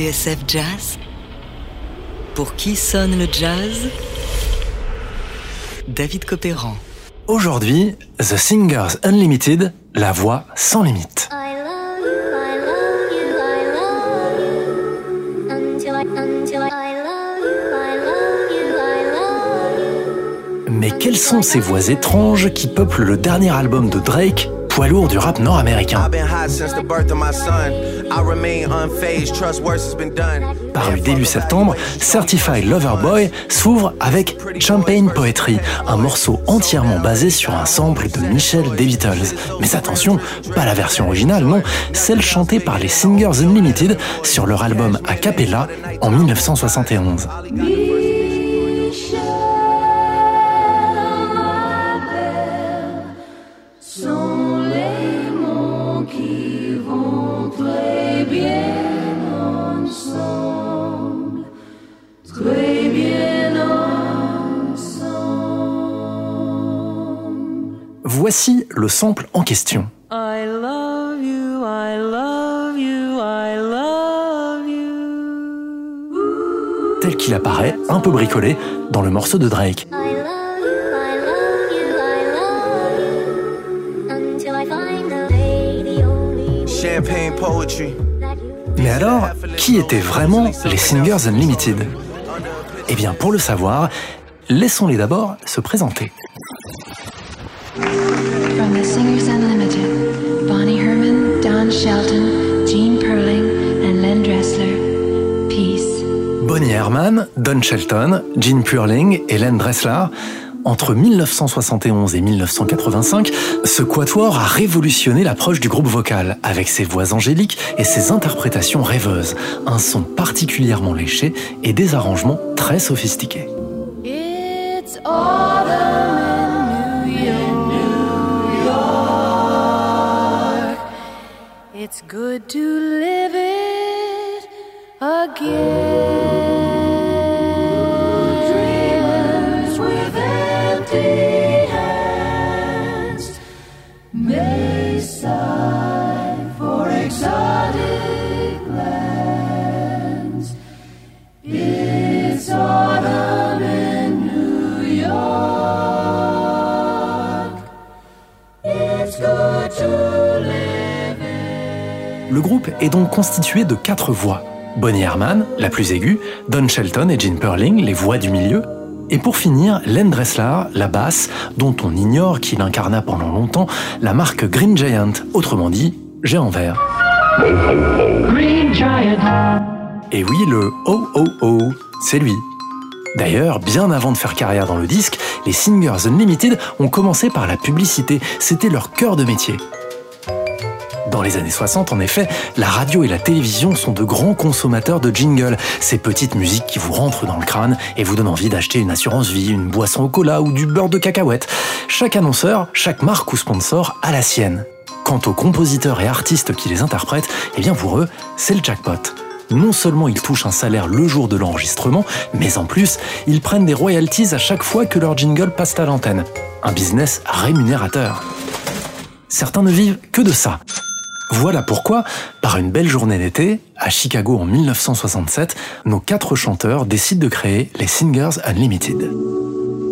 TSF Jazz. Pour qui sonne le jazz? David Copéran. Aujourd'hui, The Singers Unlimited, la voix sans limite. Mais quelles sont ces voix étranges qui peuplent le dernier album de Drake, poids lourd du rap nord-américain? Paru début septembre, Certified Lover Boy s'ouvre avec Champagne Poetry, un morceau entièrement basé sur un sample de Michel des Beatles. Mais attention, pas la version originale, non, celle chantée par les Singers Unlimited sur leur album A Cappella en 1971. Voici le sample en question. I love you, I love you, I love you. tel qu'il apparaît, un peu bricolé, dans le morceau de Drake. Mais alors, qui étaient vraiment les Singers Unlimited? Eh bien, pour le savoir, laissons-les d'abord se présenter. Herman, Don Shelton, Gene Purling et Len Dressler. Entre 1971 et 1985, ce quatuor a révolutionné l'approche du groupe vocal, avec ses voix angéliques et ses interprétations rêveuses, un son particulièrement léché et des arrangements très sophistiqués. Le groupe est donc constitué de quatre voix. Bonnie Herman, la plus aiguë, Don Shelton et Gene Perling, les voix du milieu, et pour finir, Len Dressler, la basse, dont on ignore qu'il incarna pendant longtemps la marque Green Giant, autrement dit, géant vert. Et oui, le oh oh oh, c'est lui. D'ailleurs, bien avant de faire carrière dans le disque, les Singers Unlimited ont commencé par la publicité, c'était leur cœur de métier. Dans les années 60, en effet, la radio et la télévision sont de grands consommateurs de jingles, ces petites musiques qui vous rentrent dans le crâne et vous donnent envie d'acheter une assurance vie, une boisson au cola ou du beurre de cacahuète. Chaque annonceur, chaque marque ou sponsor a la sienne. Quant aux compositeurs et artistes qui les interprètent, eh bien pour eux, c'est le jackpot. Non seulement ils touchent un salaire le jour de l'enregistrement, mais en plus, ils prennent des royalties à chaque fois que leur jingle passe à l'antenne. Un business rémunérateur. Certains ne vivent que de ça. Voilà pourquoi, par une belle journée d'été, à Chicago en 1967, nos quatre chanteurs décident de créer les Singers Unlimited.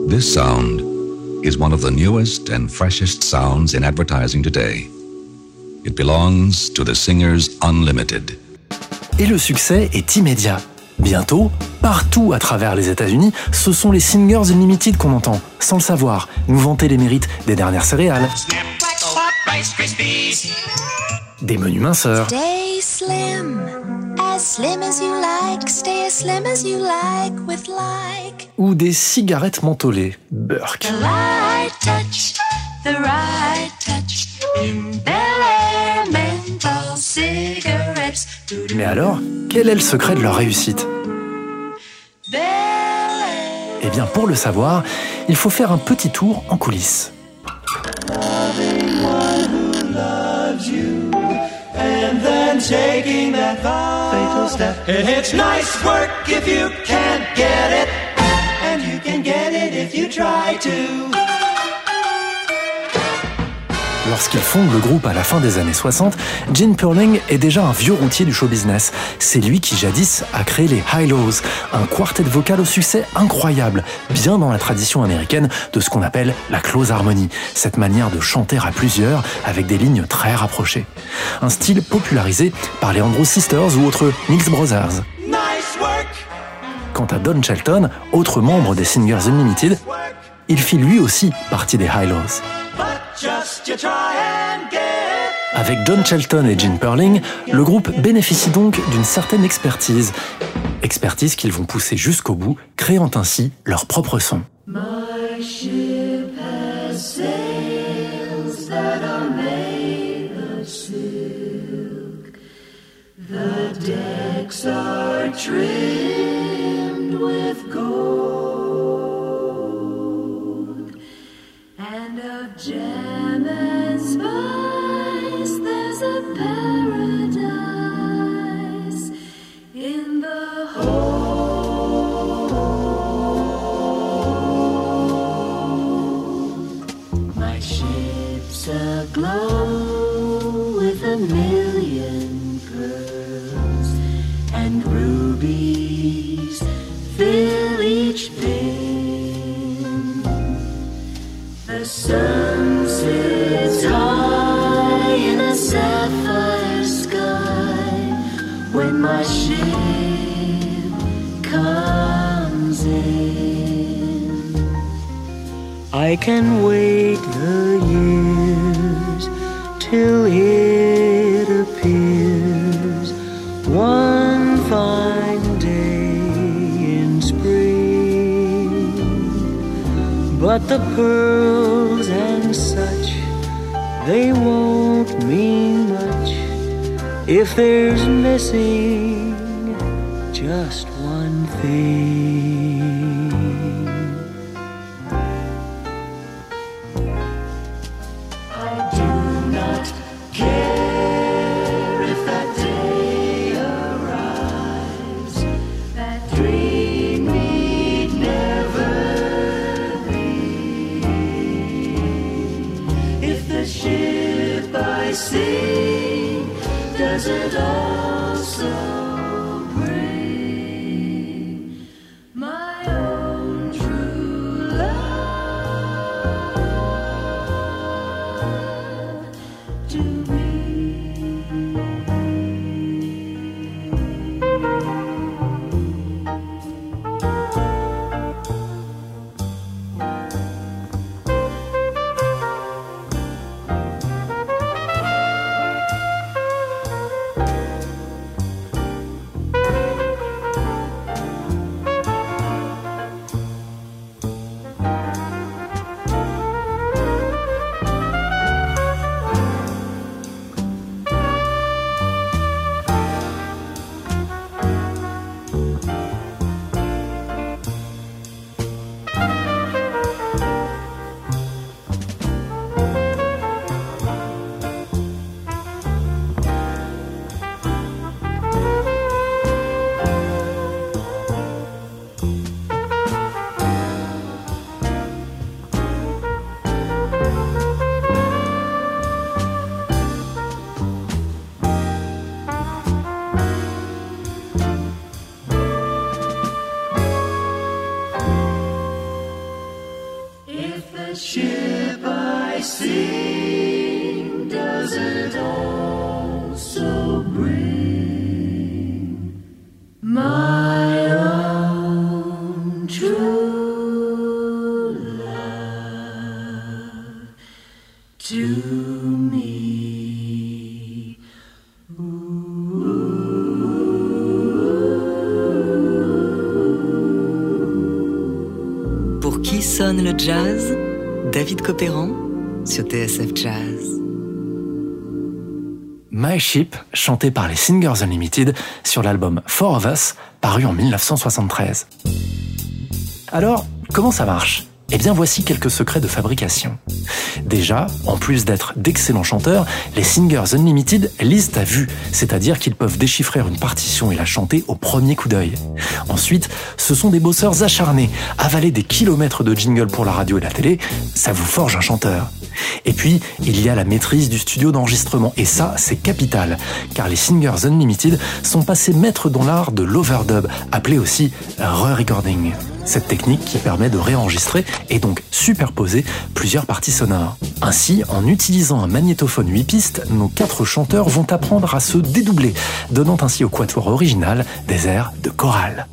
This sound is one of the newest and freshest sounds in advertising today. It belongs to the Singers Unlimited. Et le succès est immédiat. Bientôt, partout à travers les États-Unis, ce sont les Singers Unlimited qu'on entend, sans le savoir, nous vanter les mérites des dernières céréales, des menus minceurs, Stay slim, as slim as you like. Stay as slim as you like with like. ou des cigarettes mentholées, Burke. The light touch, the right touch. In Bel Air menthol cigarettes. Mais alors, quel est le secret de leur réussite? Eh bien, pour le savoir, il faut faire un petit tour en coulisses. Step. It's nice work if you can't get it, and you can get it if you try to. Lorsqu'il fonde le groupe à la fin des années 60, Gene Perling est déjà un vieux routier du show business. C'est lui qui jadis a créé les High-Lows, un quartet vocal au succès incroyable, bien dans la tradition américaine de ce qu'on appelle la close harmony, cette manière de chanter à plusieurs avec des lignes très rapprochées. Un style popularisé par les Andrews Sisters ou autres Mills Brothers. Nice work, Quant à Don Shelton, autre membre des Singers Unlimited, il fit lui aussi partie des High-Lows. but Avec John Shelton et Gene Perling, le groupe bénéficie donc d'une certaine expertise. Expertise qu'ils vont pousser jusqu'au bout, créant ainsi leur propre son. Fill each. The sun sits high in a sapphire sky when my ship comes in. I can wait the years till it But the pearls and such, they won't mean much if there's missing just one thing. ambassador. If the ship I sing doesn't also bring David Copéran sur TSF Jazz. My Ship, chanté par les Singers Unlimited sur l'album Four of Us, paru en 1973. Alors, comment ça marche? Eh bien, voici quelques secrets de fabrication. Déjà, en plus d'être d'excellents chanteurs, les Singers Unlimited lisent à vue, c'est-à-dire qu'ils peuvent déchiffrer une partition et la chanter au premier coup d'œil. Ensuite, ce sont des bosseurs acharnés, avaler des kilomètres de jingle pour la radio et la télé, ça vous forge un chanteur. Et puis, il y a la maîtrise du studio d'enregistrement, et ça, c'est capital, car les Singers Unlimited sont passés maîtres dans l'art de l'overdub, appelé aussi re-recording. Cette technique qui permet de réenregistrer et donc superposer plusieurs parties sonores. Ainsi, en utilisant un magnétophone 8 pistes, nos quatre chanteurs vont apprendre à se dédoubler, donnant ainsi au quatuor original des airs de chorale.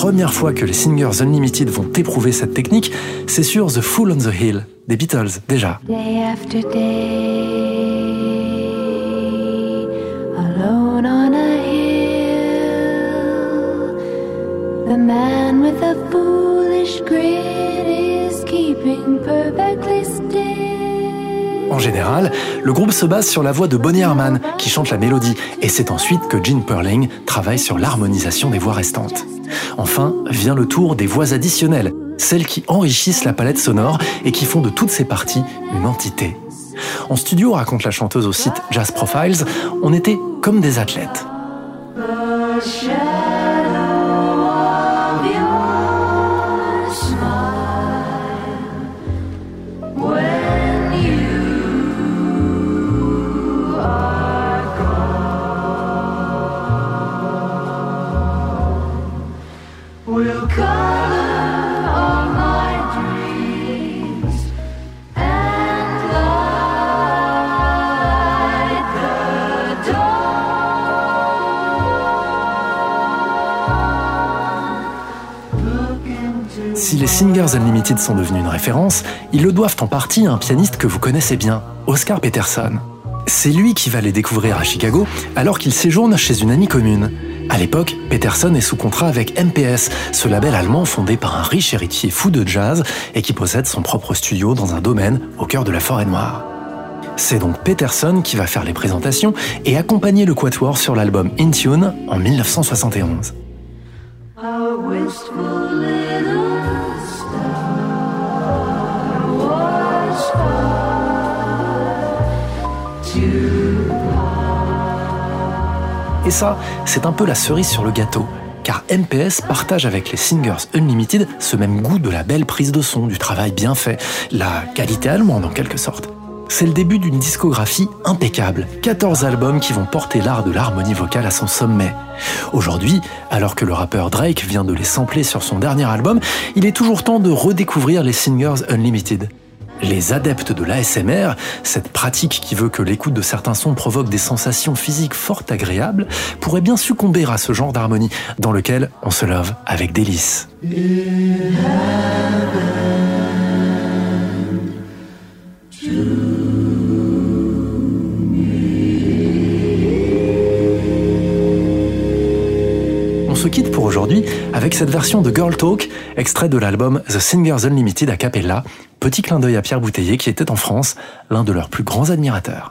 Première fois que les Singers Unlimited vont éprouver cette technique, c'est sur The Fool on the Hill des Beatles déjà. Day after day, alone on a hill, the man with a foolish grin is keeping perfectly still. En général, le groupe se base sur la voix de Bonnie Herman qui chante la mélodie et c'est ensuite que Gene Perling travaille sur l'harmonisation des voix restantes. Enfin, vient le tour des voix additionnelles, celles qui enrichissent la palette sonore et qui font de toutes ces parties une entité. En studio, raconte la chanteuse au site Jazz Profiles, on était comme des athlètes. Unlimited sont devenus une référence, ils le doivent en partie à un pianiste que vous connaissez bien, Oscar Peterson. C'est lui qui va les découvrir à Chicago alors qu'il séjourne chez une amie commune. À l'époque, Peterson est sous contrat avec MPS, ce label allemand fondé par un riche héritier fou de jazz et qui possède son propre studio dans un domaine au cœur de la forêt noire. C'est donc Peterson qui va faire les présentations et accompagner le Quatuor sur l'album In Tune en 1971. Et ça, c'est un peu la cerise sur le gâteau, car MPS partage avec les Singers Unlimited ce même goût de la belle prise de son, du travail bien fait, la qualité allemande en quelque sorte. C'est le début d'une discographie impeccable, 14 albums qui vont porter l'art de l'harmonie vocale à son sommet. Aujourd'hui, alors que le rappeur Drake vient de les sampler sur son dernier album, il est toujours temps de redécouvrir les Singers Unlimited. Les adeptes de l'ASMR, cette pratique qui veut que l'écoute de certains sons provoque des sensations physiques fort agréables, pourraient bien succomber à ce genre d'harmonie dans lequel on se love avec délice. On se quitte pour aujourd'hui avec cette version de Girl Talk, extrait de l'album The Singers Unlimited a cappella. Petit clin d'œil à Pierre Bouteiller qui était en France l'un de leurs plus grands admirateurs.